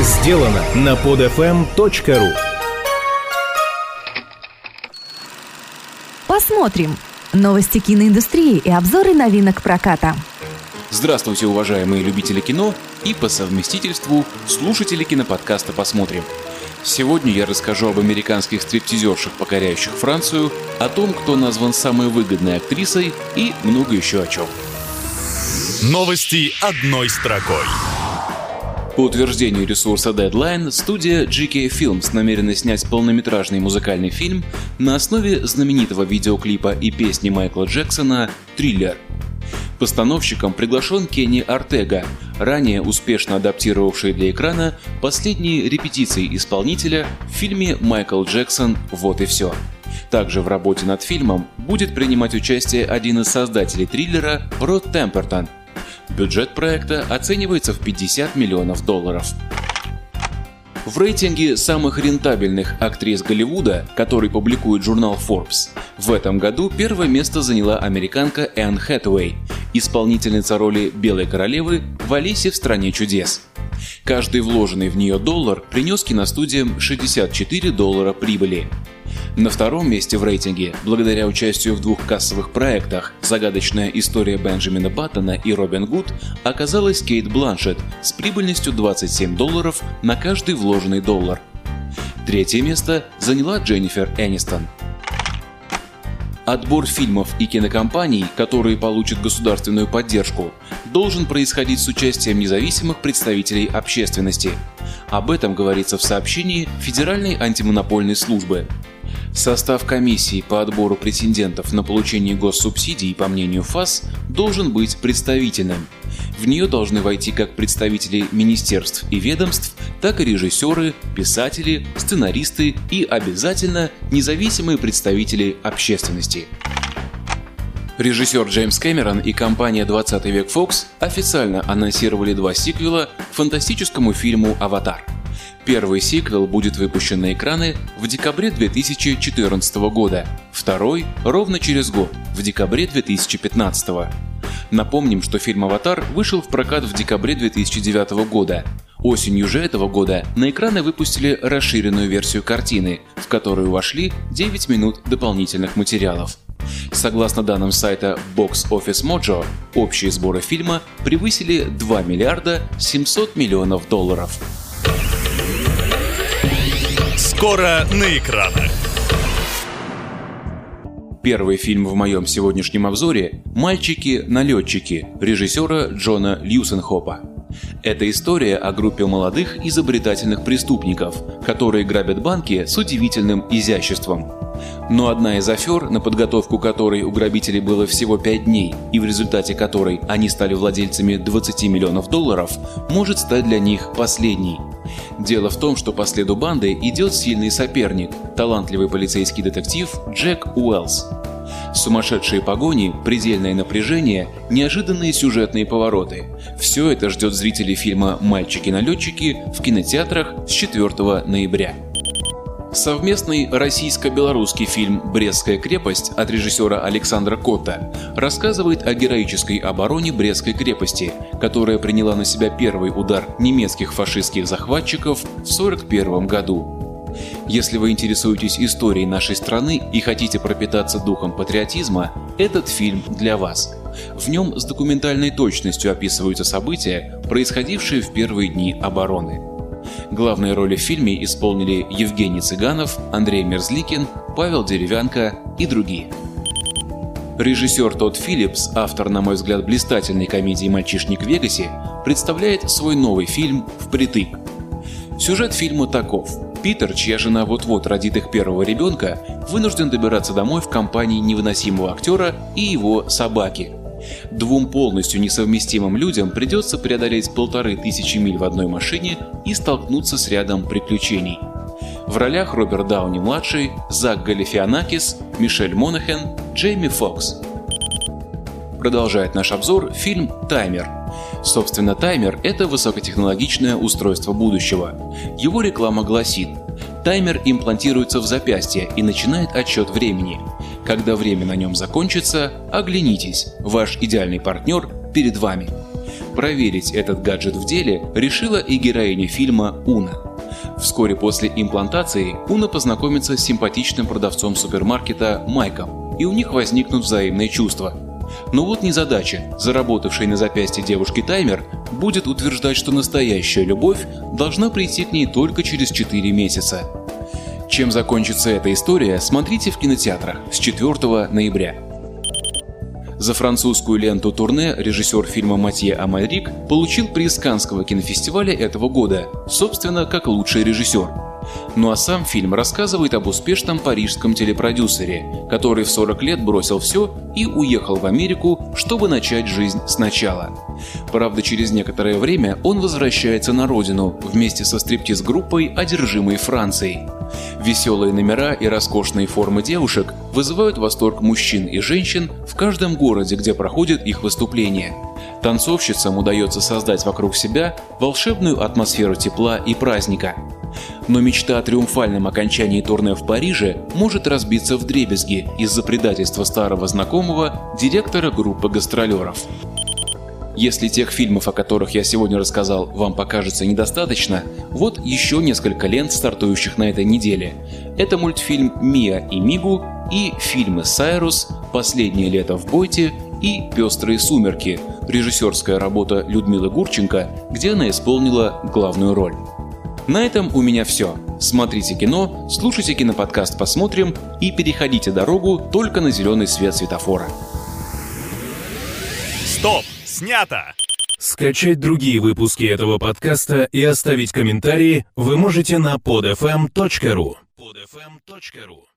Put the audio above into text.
сделано на podfm.ru Посмотрим. Новости киноиндустрии и обзоры новинок проката. Здравствуйте, уважаемые любители кино и по совместительству слушатели киноподкаста «Посмотрим». Сегодня я расскажу об американских стриптизершах, покоряющих Францию, о том, кто назван самой выгодной актрисой и много еще о чем. Новости одной строкой. По утверждению ресурса Deadline, студия GK Films намерена снять полнометражный музыкальный фильм на основе знаменитого видеоклипа и песни Майкла Джексона «Триллер». Постановщиком приглашен Кенни Артега, ранее успешно адаптировавший для экрана последние репетиции исполнителя в фильме «Майкл Джексон. Вот и все». Также в работе над фильмом будет принимать участие один из создателей триллера Род Темпертон – Бюджет проекта оценивается в 50 миллионов долларов. В рейтинге самых рентабельных актрис Голливуда, который публикует журнал Forbes, в этом году первое место заняла американка Энн Хэтэуэй, исполнительница роли Белой королевы в «Алисе в стране чудес». Каждый вложенный в нее доллар принес киностудиям 64 доллара прибыли. На втором месте в рейтинге, благодаря участию в двух кассовых проектах «Загадочная история Бенджамина Баттона» и «Робин Гуд», оказалась Кейт Бланшет с прибыльностью 27 долларов на каждый вложенный доллар. Третье место заняла Дженнифер Энистон. Отбор фильмов и кинокомпаний, которые получат государственную поддержку, должен происходить с участием независимых представителей общественности. Об этом говорится в сообщении Федеральной антимонопольной службы. Состав комиссии по отбору претендентов на получение госсубсидий, по мнению ФАС, должен быть представительным. В нее должны войти как представители министерств и ведомств, так и режиссеры, писатели, сценаристы и обязательно независимые представители общественности. Режиссер Джеймс Кэмерон и компания 20 век Fox официально анонсировали два сиквела фантастическому фильму «Аватар». Первый сиквел будет выпущен на экраны в декабре 2014 года, второй – ровно через год, в декабре 2015. Напомним, что фильм «Аватар» вышел в прокат в декабре 2009 года. Осенью же этого года на экраны выпустили расширенную версию картины, в которую вошли 9 минут дополнительных материалов. Согласно данным сайта Box Office Mojo, общие сборы фильма превысили 2 миллиарда 700 миллионов долларов. Скоро на экранах. Первый фильм в моем сегодняшнем обзоре «Мальчики-налетчики» режиссера Джона Льюсенхопа. Это история о группе молодых изобретательных преступников, которые грабят банки с удивительным изяществом. Но одна из афер, на подготовку которой у грабителей было всего 5 дней, и в результате которой они стали владельцами 20 миллионов долларов, может стать для них последней. Дело в том, что по следу банды идет сильный соперник – талантливый полицейский детектив Джек Уэллс. Сумасшедшие погони, предельное напряжение, неожиданные сюжетные повороты – все это ждет зрителей фильма «Мальчики-налетчики» в кинотеатрах с 4 ноября. Совместный российско-белорусский фильм «Брестская крепость» от режиссера Александра Кота рассказывает о героической обороне Брестской крепости, которая приняла на себя первый удар немецких фашистских захватчиков в 1941 году. Если вы интересуетесь историей нашей страны и хотите пропитаться духом патриотизма, этот фильм для вас. В нем с документальной точностью описываются события, происходившие в первые дни обороны. Главные роли в фильме исполнили Евгений Цыганов, Андрей Мерзликин, Павел Деревянко и другие. Режиссер Тодд Филлипс, автор, на мой взгляд, блистательной комедии «Мальчишник в Вегасе», представляет свой новый фильм «Впритык». Сюжет фильма таков. Питер, чья жена вот-вот родит их первого ребенка, вынужден добираться домой в компании невыносимого актера и его собаки, Двум полностью несовместимым людям придется преодолеть полторы тысячи миль в одной машине и столкнуться с рядом приключений. В ролях Роберт Дауни-младший, Зак Галифианакис, Мишель Монахен, Джейми Фокс. Продолжает наш обзор фильм «Таймер». Собственно, таймер – это высокотехнологичное устройство будущего. Его реклама гласит Таймер имплантируется в запястье и начинает отсчет времени. Когда время на нем закончится, оглянитесь, ваш идеальный партнер перед вами. Проверить этот гаджет в деле решила и героиня фильма Уна. Вскоре после имплантации Уна познакомится с симпатичным продавцом супермаркета Майком, и у них возникнут взаимные чувства. Но вот незадача. Заработавший на запястье девушки таймер будет утверждать, что настоящая любовь должна прийти к ней только через 4 месяца. Чем закончится эта история, смотрите в кинотеатрах с 4 ноября. За французскую ленту «Турне» режиссер фильма Матье Амальрик получил приз Канского кинофестиваля этого года, собственно, как лучший режиссер. Ну а сам фильм рассказывает об успешном парижском телепродюсере, который в 40 лет бросил все и уехал в Америку, чтобы начать жизнь сначала. Правда, через некоторое время он возвращается на родину вместе со стриптиз-группой, одержимой Францией. Веселые номера и роскошные формы девушек вызывают восторг мужчин и женщин в каждом городе, где проходят их выступления. Танцовщицам удается создать вокруг себя волшебную атмосферу тепла и праздника. Но мечта о триумфальном окончании турне в Париже может разбиться в дребезги из-за предательства старого знакомого директора группы гастролеров. Если тех фильмов, о которых я сегодня рассказал, вам покажется недостаточно, вот еще несколько лент, стартующих на этой неделе. Это мультфильм «Мия и Мигу» и фильмы «Сайрус», «Последнее лето в Бойте» и «Пестрые сумерки», режиссерская работа Людмилы Гурченко, где она исполнила главную роль. На этом у меня все. Смотрите кино, слушайте киноподкаст «Посмотрим» и переходите дорогу только на зеленый свет светофора. Стоп! Снято! Скачать другие выпуски этого подкаста и оставить комментарии вы можете на podfm.ru. podfm.ru